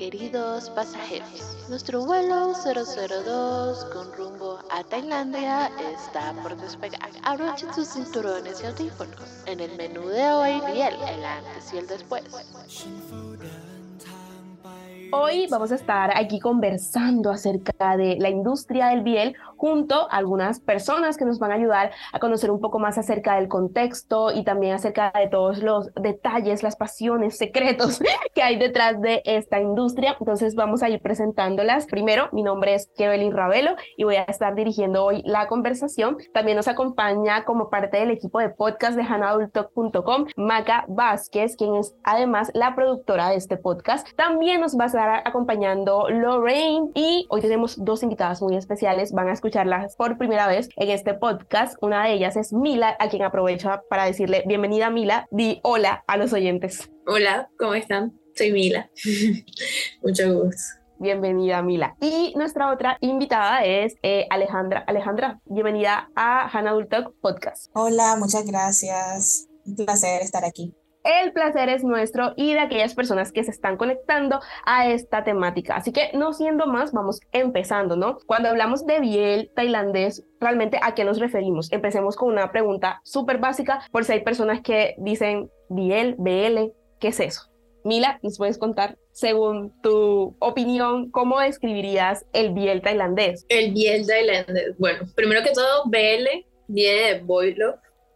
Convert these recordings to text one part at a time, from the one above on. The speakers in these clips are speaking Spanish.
Queridos pasajeros, nuestro vuelo 002 con rumbo a Tailandia está por despegar. Abrochen sus cinturones y audífonos. En el menú de hoy, Biel, el antes y el después. Hoy vamos a estar aquí conversando acerca de la industria del biel junto a algunas personas que nos van a ayudar a conocer un poco más acerca del contexto y también acerca de todos los detalles, las pasiones, secretos que hay detrás de esta industria. Entonces vamos a ir presentándolas. Primero, mi nombre es Kevin Ravelo y voy a estar dirigiendo hoy la conversación. También nos acompaña como parte del equipo de podcast de hanadultalk.com Maca Vázquez, quien es además la productora de este podcast. También nos va a acompañando Lorraine y hoy tenemos dos invitadas muy especiales. Van a escucharlas por primera vez en este podcast. Una de ellas es Mila, a quien aprovecho para decirle bienvenida Mila. Di hola a los oyentes. Hola, ¿cómo están? Soy Mila. Mucho gusto. Bienvenida, Mila. Y nuestra otra invitada es eh, Alejandra. Alejandra, bienvenida a Hannah Talk Podcast. Hola, muchas gracias. Un placer estar aquí. El placer es nuestro y de aquellas personas que se están conectando a esta temática. Así que no siendo más, vamos empezando, ¿no? Cuando hablamos de biel tailandés, realmente a qué nos referimos. Empecemos con una pregunta súper básica, por si hay personas que dicen biel, BL, ¿qué es eso? Mila, ¿nos puedes contar, según tu opinión, cómo describirías el biel tailandés? El biel tailandés, bueno, primero que todo, BL viene de boy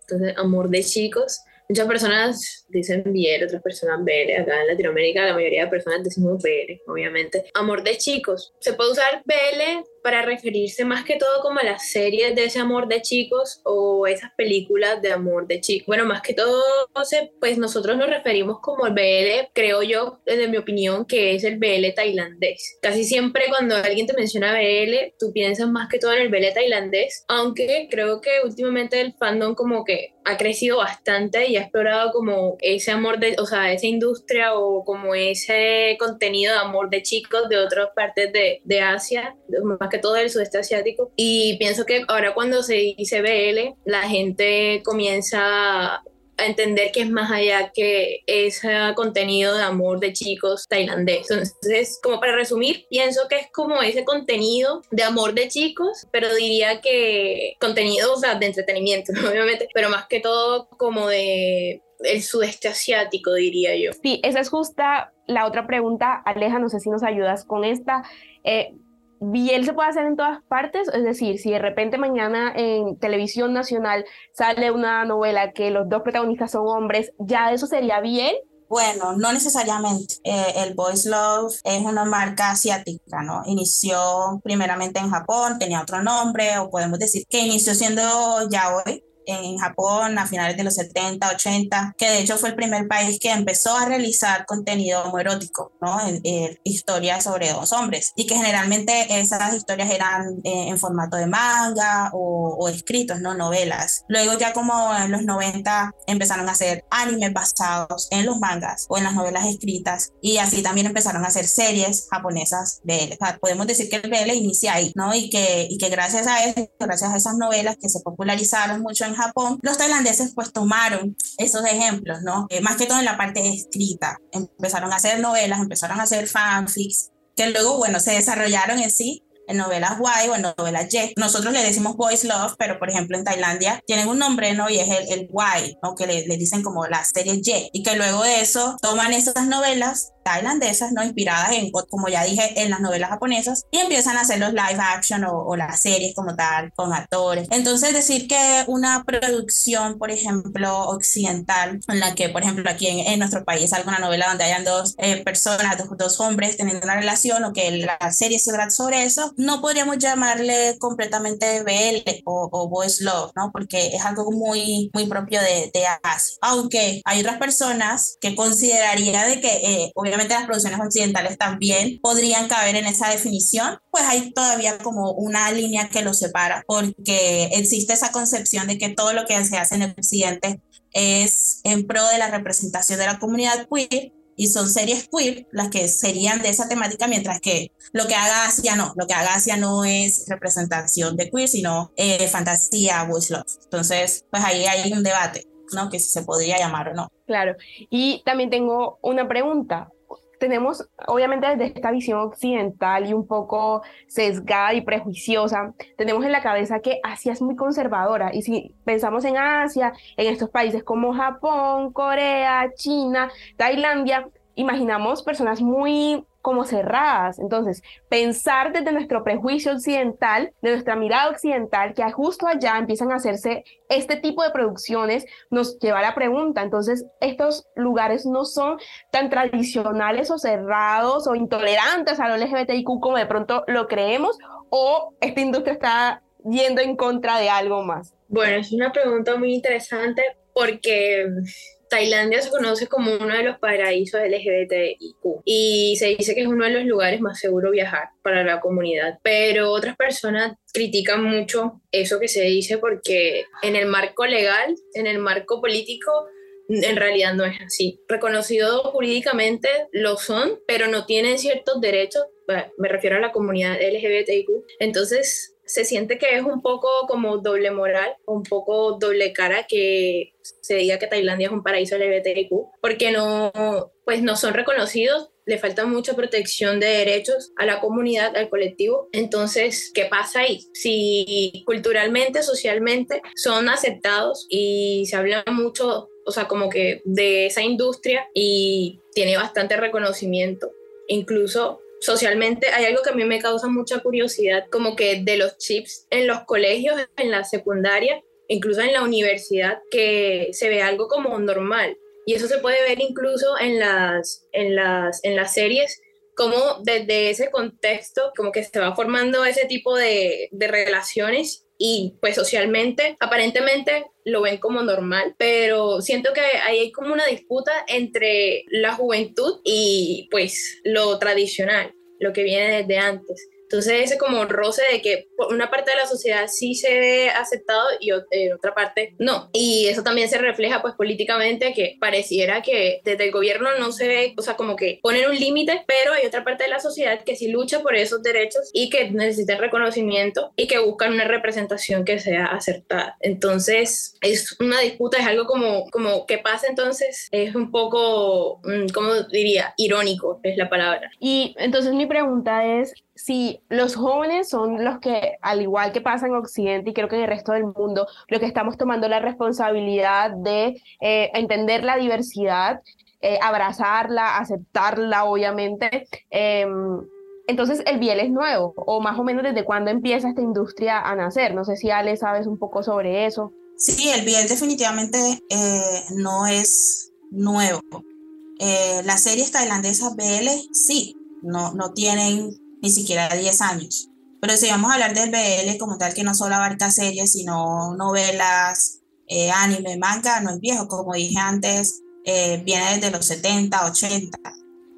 entonces amor de chicos. Muchas personas dicen BL, otras personas BL. Acá en Latinoamérica la mayoría de personas decimos BL, obviamente. Amor de chicos. Se puede usar BL para referirse más que todo como a las series de ese amor de chicos o esas películas de amor de chicos. Bueno, más que todo, pues nosotros nos referimos como el BL, creo yo, desde mi opinión, que es el BL tailandés. Casi siempre cuando alguien te menciona BL, tú piensas más que todo en el BL tailandés, aunque creo que últimamente el fandom como que ha crecido bastante y ha explorado como ese amor de, o sea, esa industria o como ese contenido de amor de chicos de otras partes de, de Asia, más que todo el sudeste asiático. Y pienso que ahora cuando se dice BL, la gente comienza a entender que es más allá que ese contenido de amor de chicos tailandés. Entonces, como para resumir, pienso que es como ese contenido de amor de chicos, pero diría que contenido, o sea, de entretenimiento, obviamente, pero más que todo como de el sudeste asiático, diría yo. Sí, esa es justa la otra pregunta. Aleja, no sé si nos ayudas con esta. Eh, Biel se puede hacer en todas partes, es decir, si de repente mañana en televisión nacional sale una novela que los dos protagonistas son hombres, ¿ya eso sería Biel? Bueno, no necesariamente. Eh, el Boys Love es una marca asiática, ¿no? Inició primeramente en Japón, tenía otro nombre, o podemos decir que inició siendo yaoi, en Japón a finales de los 70, 80, que de hecho fue el primer país que empezó a realizar contenido homoerótico, ¿no? historias sobre dos hombres y que generalmente esas historias eran eh, en formato de manga o, escritos, ¿no? Novelas. Luego ya como en los 90 empezaron a hacer animes basados en los mangas o en las novelas escritas y así también empezaron a hacer series japonesas de él. podemos decir que el BL inicia ahí, ¿no? Y que, y que gracias a eso, gracias a esas novelas que se popularizaron mucho en Japón, los tailandeses pues tomaron esos ejemplos, ¿no? Eh, más que todo en la parte escrita. Empezaron a hacer novelas, empezaron a hacer fanfics, que luego, bueno, se desarrollaron en sí en novelas Y o en novelas Y. Nosotros le decimos Boys Love, pero por ejemplo en Tailandia tienen un nombre, ¿no? Y es el, el Y, ¿no? Que le, le, dicen como la serie Y. Y que luego de eso toman esas novelas tailandesas, ¿no? Inspiradas en, como ya dije, en las novelas japonesas y empiezan a hacer los live action o, las series como tal, con actores. Entonces, decir que una producción, por ejemplo, occidental, en la que, por ejemplo, aquí en, nuestro país alguna novela donde hayan dos eh, personas, dos, hombres teniendo una relación o que la serie se trata sobre eso, no podríamos llamarle completamente BL o, o Boys Love, ¿no? Porque es algo muy, muy propio de, de Asia. Aunque hay otras personas que consideraría de que, eh, obviamente, obviamente las producciones occidentales también podrían caber en esa definición, pues hay todavía como una línea que los separa, porque existe esa concepción de que todo lo que se hace en el occidente es en pro de la representación de la comunidad queer y son series queer las que serían de esa temática, mientras que lo que haga Asia no, lo que haga Asia no es representación de queer, sino eh, fantasía, wish love. Entonces, pues ahí hay un debate, ¿no? Que si se podría llamar o no. Claro, y también tengo una pregunta tenemos, obviamente desde esta visión occidental y un poco sesgada y prejuiciosa, tenemos en la cabeza que Asia es muy conservadora. Y si pensamos en Asia, en estos países como Japón, Corea, China, Tailandia, imaginamos personas muy como cerradas. Entonces, pensar desde nuestro prejuicio occidental, de nuestra mirada occidental, que justo allá empiezan a hacerse este tipo de producciones, nos lleva a la pregunta, entonces, ¿estos lugares no son tan tradicionales o cerrados o intolerantes a lo LGBTIQ como de pronto lo creemos? ¿O esta industria está yendo en contra de algo más? Bueno, es una pregunta muy interesante porque Tailandia se conoce como uno de los paraísos LGBTIQ y se dice que es uno de los lugares más seguros viajar para la comunidad, pero otras personas critican mucho eso que se dice porque en el marco legal, en el marco político, en realidad no es así. Reconocido jurídicamente lo son, pero no tienen ciertos derechos, me refiero a la comunidad LGBTIQ. Entonces, se siente que es un poco como doble moral, un poco doble cara que se diga que Tailandia es un paraíso LGBTIQ, porque no, pues no son reconocidos, le falta mucha protección de derechos a la comunidad, al colectivo. Entonces, ¿qué pasa ahí? Si culturalmente, socialmente son aceptados y se habla mucho, o sea, como que de esa industria y tiene bastante reconocimiento. Incluso socialmente hay algo que a mí me causa mucha curiosidad, como que de los chips en los colegios, en la secundaria, incluso en la universidad, que se ve algo como normal. Y eso se puede ver incluso en las, en las, en las series, como desde ese contexto, como que se va formando ese tipo de, de relaciones y pues socialmente aparentemente lo ven como normal, pero siento que ahí hay como una disputa entre la juventud y pues lo tradicional, lo que viene desde antes. Entonces ese como roce de que una parte de la sociedad sí se ve aceptado y en otra parte no. Y eso también se refleja pues políticamente que pareciera que desde el gobierno no se ve, o sea, como que ponen un límite, pero hay otra parte de la sociedad que sí lucha por esos derechos y que necesita reconocimiento y que buscan una representación que sea acertada. Entonces es una disputa, es algo como, como que pasa entonces, es un poco, mm, ¿cómo diría? Irónico es la palabra. Y entonces mi pregunta es, si los jóvenes son los que, al igual que pasa en Occidente y creo que en el resto del mundo, lo que estamos tomando la responsabilidad de eh, entender la diversidad, eh, abrazarla, aceptarla, obviamente. Em, entonces, el biel es nuevo, o más o menos desde cuándo empieza esta industria a nacer. No sé si Ale sabes un poco sobre eso. Sí, el biel definitivamente eh, no es nuevo. las series tailandesas BL sí, no, no tienen ni siquiera 10 años. Pero si vamos a hablar del BL como tal, que no solo abarca series, sino novelas, eh, anime, manga, no es viejo, como dije antes, eh, viene desde los 70, 80.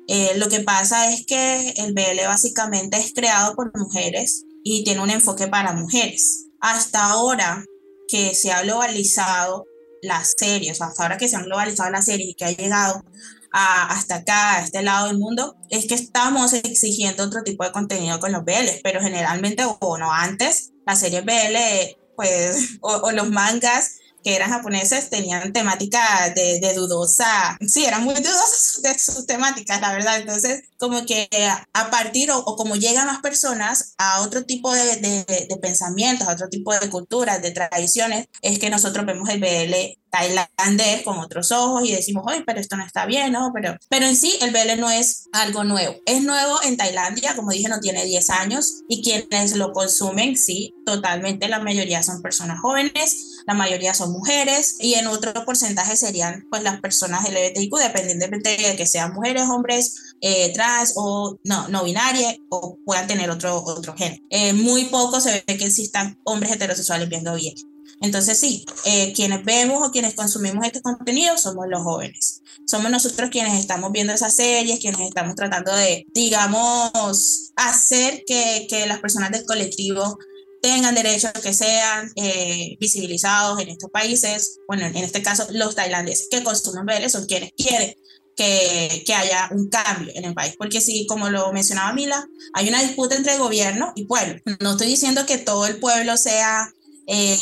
Eh, lo que pasa es que el BL básicamente es creado por mujeres y tiene un enfoque para mujeres. Hasta ahora que se ha globalizado las series, hasta ahora que se han globalizado las series y que ha llegado hasta acá, a este lado del mundo, es que estamos exigiendo otro tipo de contenido con los BL, pero generalmente, o no antes, las series BL, pues, o, los mangas que eran japoneses tenían temática de, de, dudosa, sí, eran muy dudosas de sus temáticas, la verdad. Entonces, como que a partir o, como llegan más personas a otro tipo de, de, de, pensamientos, a otro tipo de culturas, de tradiciones, es que nosotros vemos el BL tailandés con otros ojos y decimos, oye, pero esto no está bien, ¿no? Pero, pero en sí el BL no es algo nuevo. Es nuevo en Tailandia, como dije, no tiene 10 años y quienes lo consumen, sí, totalmente, la mayoría son personas jóvenes, la mayoría son mujeres y en otro porcentaje serían pues las personas LGBTIQ, dependientemente de que sean mujeres, hombres, eh, trans o no, no binaria o puedan tener otro, otro género. Eh, muy poco se ve que existan hombres heterosexuales viendo bien. Entonces sí, eh, quienes vemos o quienes consumimos este contenido somos los jóvenes. Somos nosotros quienes estamos viendo esas series, quienes estamos tratando de, digamos, hacer que, que las personas del colectivo tengan derechos que sean eh, visibilizados en estos países, bueno, en este caso los tailandeses que consumen BL son quienes quieren que, que, haya un cambio en el país. Porque sí, como lo mencionaba Mila, hay una disputa entre gobierno y pueblo. No estoy diciendo que todo el pueblo sea eh,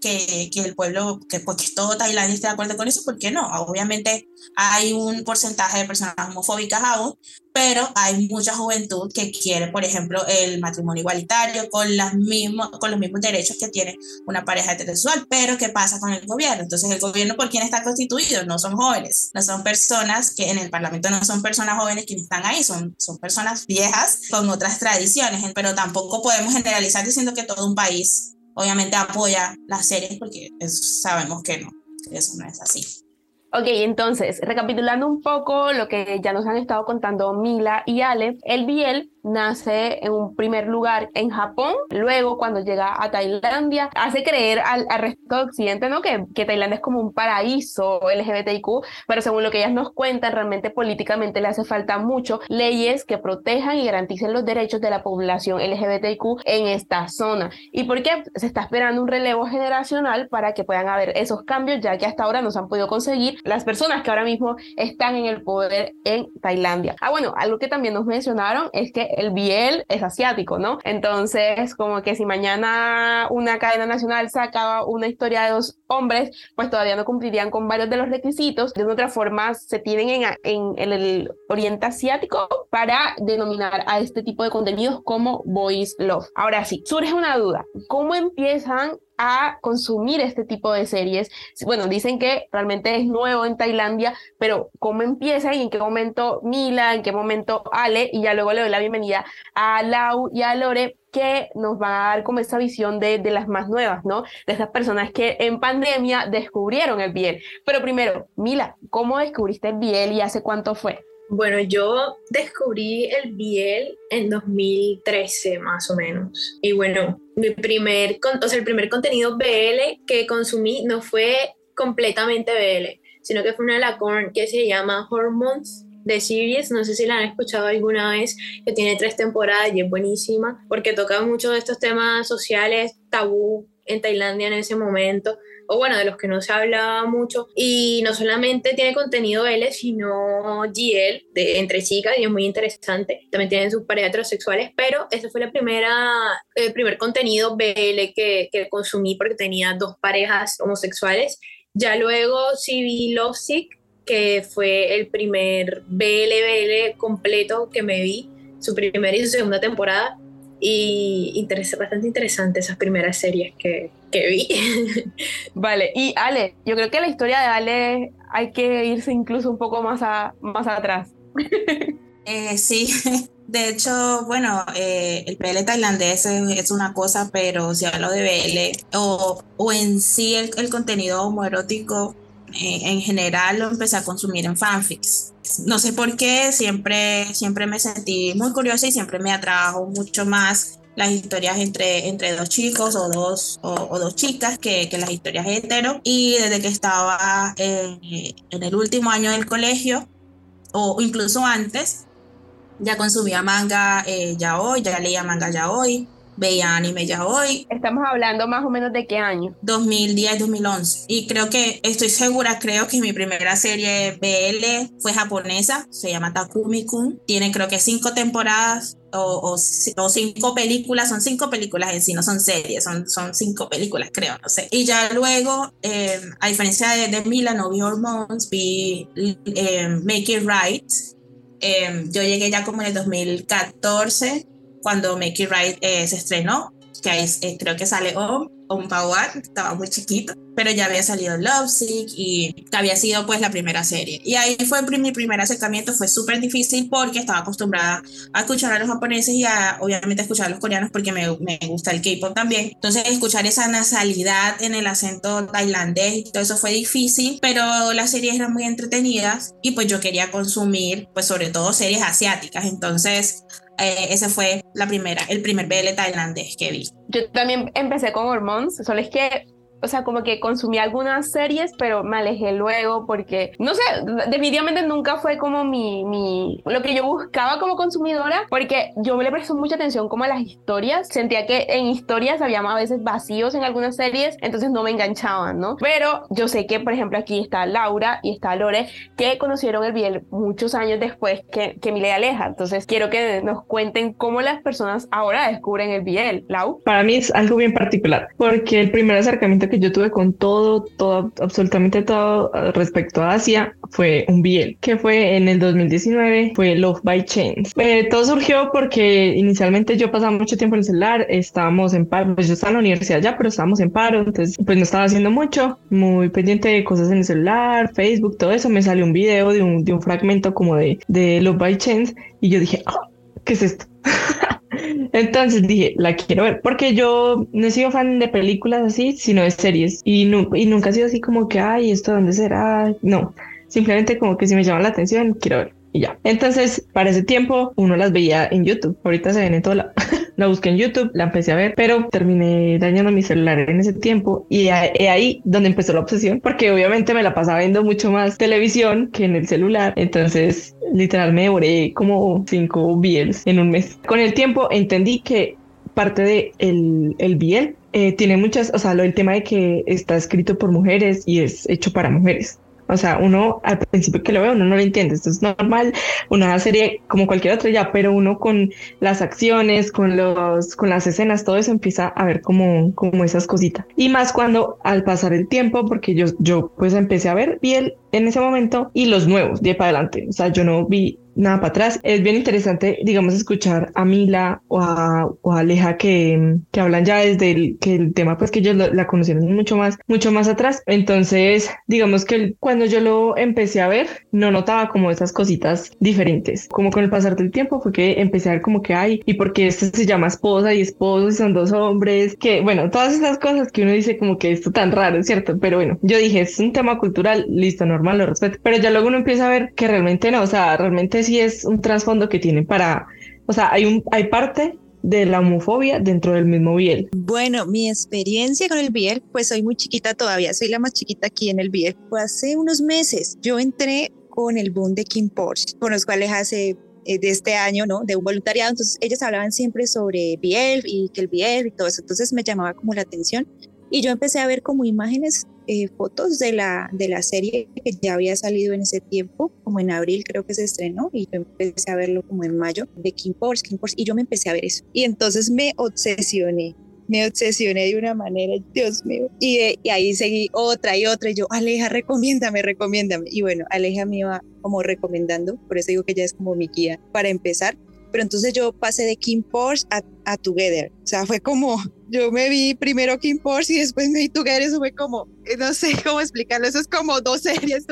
que, que, el pueblo, que, pues, que todo Tailandia esté de acuerdo con eso, ¿por qué no? Obviamente hay un porcentaje de personas homofóbicas aún, pero hay mucha juventud que quiere, por ejemplo, el matrimonio igualitario con, las mismos, con los mismos derechos que tiene una pareja heterosexual, pero ¿qué pasa con el gobierno? Entonces, el gobierno, ¿por quién está constituido? No son jóvenes, no son personas que en el Parlamento no son personas jóvenes quienes están ahí, son, son personas viejas con otras tradiciones, pero tampoco podemos generalizar diciendo que todo un país obviamente apoya las series porque sabemos que no, eso no es así. Ok, entonces, recapitulando un poco lo que ya nos han estado contando Mila y Ale, el Biel nace en un primer lugar en Japón, luego cuando llega a Tailandia, hace creer al, resto de Occidente ¿no? que, que, Tailandia es como un paraíso LGBTIQ, pero según lo que ellas nos cuentan, realmente políticamente le hace falta mucho leyes que protejan y garanticen los derechos de la población LGBTIQ en esta zona. ¿Y por qué? Se está esperando un relevo generacional para que puedan haber esos cambios, ya que hasta ahora no se han podido conseguir las personas que ahora mismo están en el poder en Tailandia. Ah, bueno, algo que también nos mencionaron es que el Biel es asiático, ¿no? Entonces, como que si mañana una cadena nacional sacaba una historia de dos hombres, pues todavía no cumplirían con varios de los requisitos. De otra forma, se tienen en, en, el oriente asiático para denominar a este tipo de contenidos como boys love. Ahora sí, surge una duda. ¿Cómo empiezan a consumir este tipo de series. Bueno, dicen que realmente es nuevo en Tailandia, pero ¿cómo empieza y en qué momento Mila, en qué momento Ale? Y ya luego le doy la bienvenida a Lau y a Lore que nos van a dar como esa visión de, de las más nuevas, ¿no? De esas personas que en pandemia descubrieron el biel. Pero primero, Mila, ¿cómo descubriste el biel y hace cuánto fue? Bueno, yo descubrí el Biel en 2013 más o menos. Y bueno, mi primer, o sea, el primer contenido BL que consumí no fue completamente BL, sino que fue una Lacorn que se llama Hormones de Series, no sé si la han escuchado alguna vez, que tiene tres temporadas y es buenísima, porque toca mucho de estos temas sociales tabú en Tailandia en ese momento o bueno, de los que no se habla mucho. Y no solamente tiene contenido L, sino GL, de, entre chicas, y es muy interesante. También tienen sus parejas heterosexuales, pero ese fue la primera, el primer contenido BL que, que consumí porque tenía dos parejas homosexuales. Ya luego sí vi Lovesick, que fue el primer BL completo que me vi, su primera y su segunda temporada y interesa, bastante interesante esas primeras series que, que vi. Vale, y Ale, yo creo que la historia de Ale hay que irse incluso un poco más, a, más atrás. Eh, sí, de hecho, bueno, eh, el BL tailandés es, una cosa, pero si hablo de BL o, o en sí el, el contenido homoerótico eh, en general lo empecé a consumir en fanfics. No sé por qué, siempre, siempre me sentí muy curiosa y siempre me atrajo mucho más las historias entre, entre dos chicos o dos, o, dos chicas que, que, las historias hetero. Y desde que estaba en el último año del colegio, o incluso antes, ya consumía manga eh, ya hoy, ya leía manga ya hoy veía anime ya hoy. Estamos hablando más o menos de qué año? 2010, 2011. Y creo que, estoy segura, creo que mi primera serie BL fue japonesa, se llama Takumi-kun. Tiene creo que cinco temporadas o, o, cinco películas, son cinco películas en sí, no son series, son, son cinco películas, creo, no sé. Y ya luego, eh, a diferencia de, de Mila, no vi Hormones, vi eh, Make It Right. Eh, yo llegué ya como en el 2014 cuando Make It Right eh, se estrenó, que eh, creo que sale Om, Om Pawar, estaba muy chiquito, pero ya había salido Lovesick y que había sido pues la primera serie. Y ahí fue mi primer acercamiento, fue súper difícil porque estaba acostumbrada a escuchar a los japoneses y a obviamente a escuchar a los coreanos porque me, me gusta el K-pop también. Entonces escuchar esa nasalidad en el acento tailandés y todo eso fue difícil, pero las series eran muy entretenidas y pues yo quería consumir pues sobre todo series asiáticas. Entonces eh, ese fue la primera, el primer BL tailandés que vi. Yo también empecé con Hormones, solo es que o sea, como que consumí algunas series, pero me alejé luego porque, no sé, definitivamente nunca fue como mi, mi, lo que yo buscaba como consumidora, porque yo me le presto mucha atención como a las historias, sentía que en historias había a veces vacíos en algunas series, entonces no me enganchaban, ¿no? Pero yo sé que, por ejemplo, aquí está Laura y está Lore, que conocieron el Biel muchos años después que, que Mile Aleja, entonces quiero que nos cuenten cómo las personas ahora descubren el Biel. Lau. Para mí es algo bien particular, porque el primer acercamiento que yo tuve con todo, todo, absolutamente todo eh, respecto a Asia fue un Biel, que fue en el 2019, fue Love by Chance. Eh, todo surgió porque inicialmente yo pasaba mucho tiempo en el celular, estábamos en paro, pues yo estaba en la universidad ya, pero estábamos en paro, entonces pues no estaba haciendo mucho, muy pendiente de cosas en el celular, Facebook, todo eso, me salió un video de un, de un fragmento como de, de Love by Chance y yo dije, oh, ¿qué es esto? Entonces dije, la quiero ver, porque yo no he sido fan de películas así, sino de series. Y, y nunca he sido así como que, ay, ¿esto dónde será? No, simplemente como que si me llama la atención, quiero ver. Y ya. Entonces, para ese tiempo, uno las veía en YouTube. Ahorita se ven en todo lado. la busqué en YouTube, la empecé a ver, pero terminé dañando mi celular en ese tiempo y ahí donde empezó la obsesión, porque obviamente me la pasaba viendo mucho más televisión que en el celular. Entonces, literal me devoré como cinco BLs en un mes. Con el tiempo entendí que parte de el, el BL eh, tiene muchas, o sea, lo, el tema de que está escrito por mujeres y es hecho para mujeres. O sea, uno al principio que lo ve, uno no lo entiende. Esto es normal, una serie como cualquier otra ya, pero uno con las acciones, con los, con las escenas, todo eso empieza a ver como, como esas cositas. Y más cuando al pasar el tiempo, porque yo, yo pues empecé a ver bien en ese momento y los nuevos de para adelante. O sea, yo no vi nada para atrás. Es bien interesante, digamos, escuchar a Mila o a, o Aleja que, que hablan ya desde el, que el tema, pues que ellos la conocieron mucho más, mucho más atrás. Entonces, digamos que cuando yo lo empecé a ver, no notaba como esas cositas diferentes. Como con el pasar del tiempo fue que empecé a ver como que hay, y porque este se llama esposa y esposo y son dos hombres, que bueno, todas esas cosas que uno dice como que esto tan raro, ¿cierto? Pero bueno, yo dije, es un tema cultural, listo, normal, lo respeto. Pero ya luego uno empieza a ver que realmente no, o sea, realmente sí es un trasfondo que tiene para, o sea, hay, un, hay parte de la homofobia dentro del mismo Biel? Bueno, mi experiencia con el Biel, pues soy muy chiquita todavía, soy la más chiquita aquí en el Biel. Fue hace unos meses, yo entré con el boom de Kim Porsche, con los cuales hace eh, de este año, ¿no? De un voluntariado, entonces ellas hablaban siempre sobre Biel y que el Biel y todo eso, entonces me llamaba como la atención y yo empecé a ver como imágenes eh, fotos de la, de la serie que ya había salido en ese tiempo, como en abril creo que se estrenó, y yo empecé a verlo como en mayo, de Kim Porsche, Kim Porsche, y yo me empecé a ver eso. Y entonces me obsesioné, me obsesioné de una manera, Dios mío. Y, y, ahí seguí otra y otra, y yo, Aleja, recomiéndame, recomiéndame. Y bueno, Aleja me iba como recomendando, por eso digo que ya es como mi guía para empezar. Pero entonces yo pasé de Kim Porsche a, a Together. O sea, fue como, yo me vi primero Kim Porsche y después me vi Together. Eso fue como, eh, no sé cómo explicarlo. Eso es como dos series.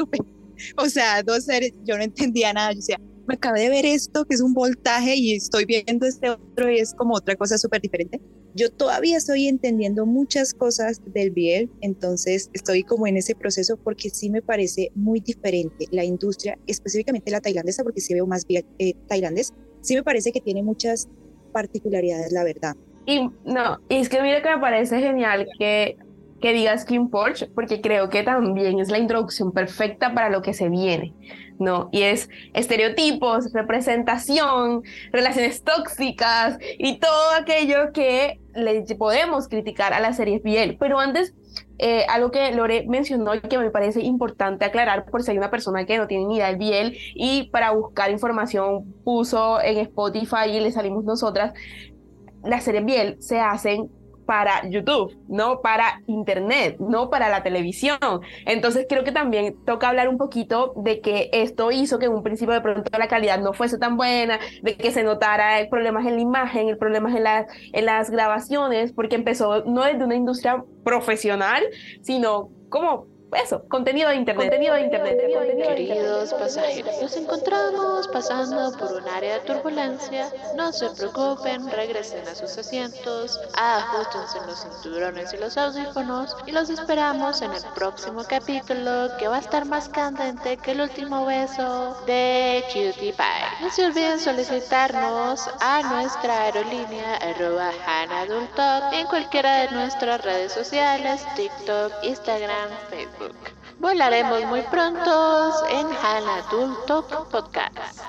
O sea, dos series. Yo no entendía nada. Yo decía, me acabé de ver esto, que es un voltaje, y estoy viendo este otro y es como otra cosa súper diferente. Yo todavía estoy entendiendo muchas cosas del Biel, entonces estoy como en ese proceso porque sí me parece muy diferente la industria, específicamente la tailandesa, porque sí veo más bien eh, tailandés, sí me parece que tiene muchas particularidades, la verdad. Y no, y es que mira que me parece genial que, que digas Kim Porsche, porque creo que también es la introducción perfecta para lo que se viene, ¿no? Y es estereotipos, representación, relaciones tóxicas y todo aquello que le podemos criticar a las series Biel. Pero antes eh, algo que Lore mencionó y que me parece importante aclarar por si hay una persona que no tiene ni idea del Biel y para buscar información puso en Spotify y le salimos nosotras, las series Biel se hacen para YouTube, no para Internet, no para la televisión. Entonces creo que también toca hablar un poquito de que esto hizo que en un principio de pronto la calidad no fuese tan buena, de que se notara problemas en la imagen, el problemas en las, en las grabaciones, porque empezó no desde una industria profesional, sino como eso, contenido de internet, contenido de internet. Queridos pasajeros, nos encontramos pasando por un área de turbulencia. No se preocupen, regresen a sus asientos, ajustense los cinturones y los audífonos y los esperamos en el próximo capítulo que va a estar más candente que el último beso de Cutie Pie. No se olviden solicitarnos a nuestra aerolínea arroba Talk en cualquiera de nuestras redes sociales, TikTok, Instagram, Facebook. Volaremos muy pronto en Hal Adulto Podcast.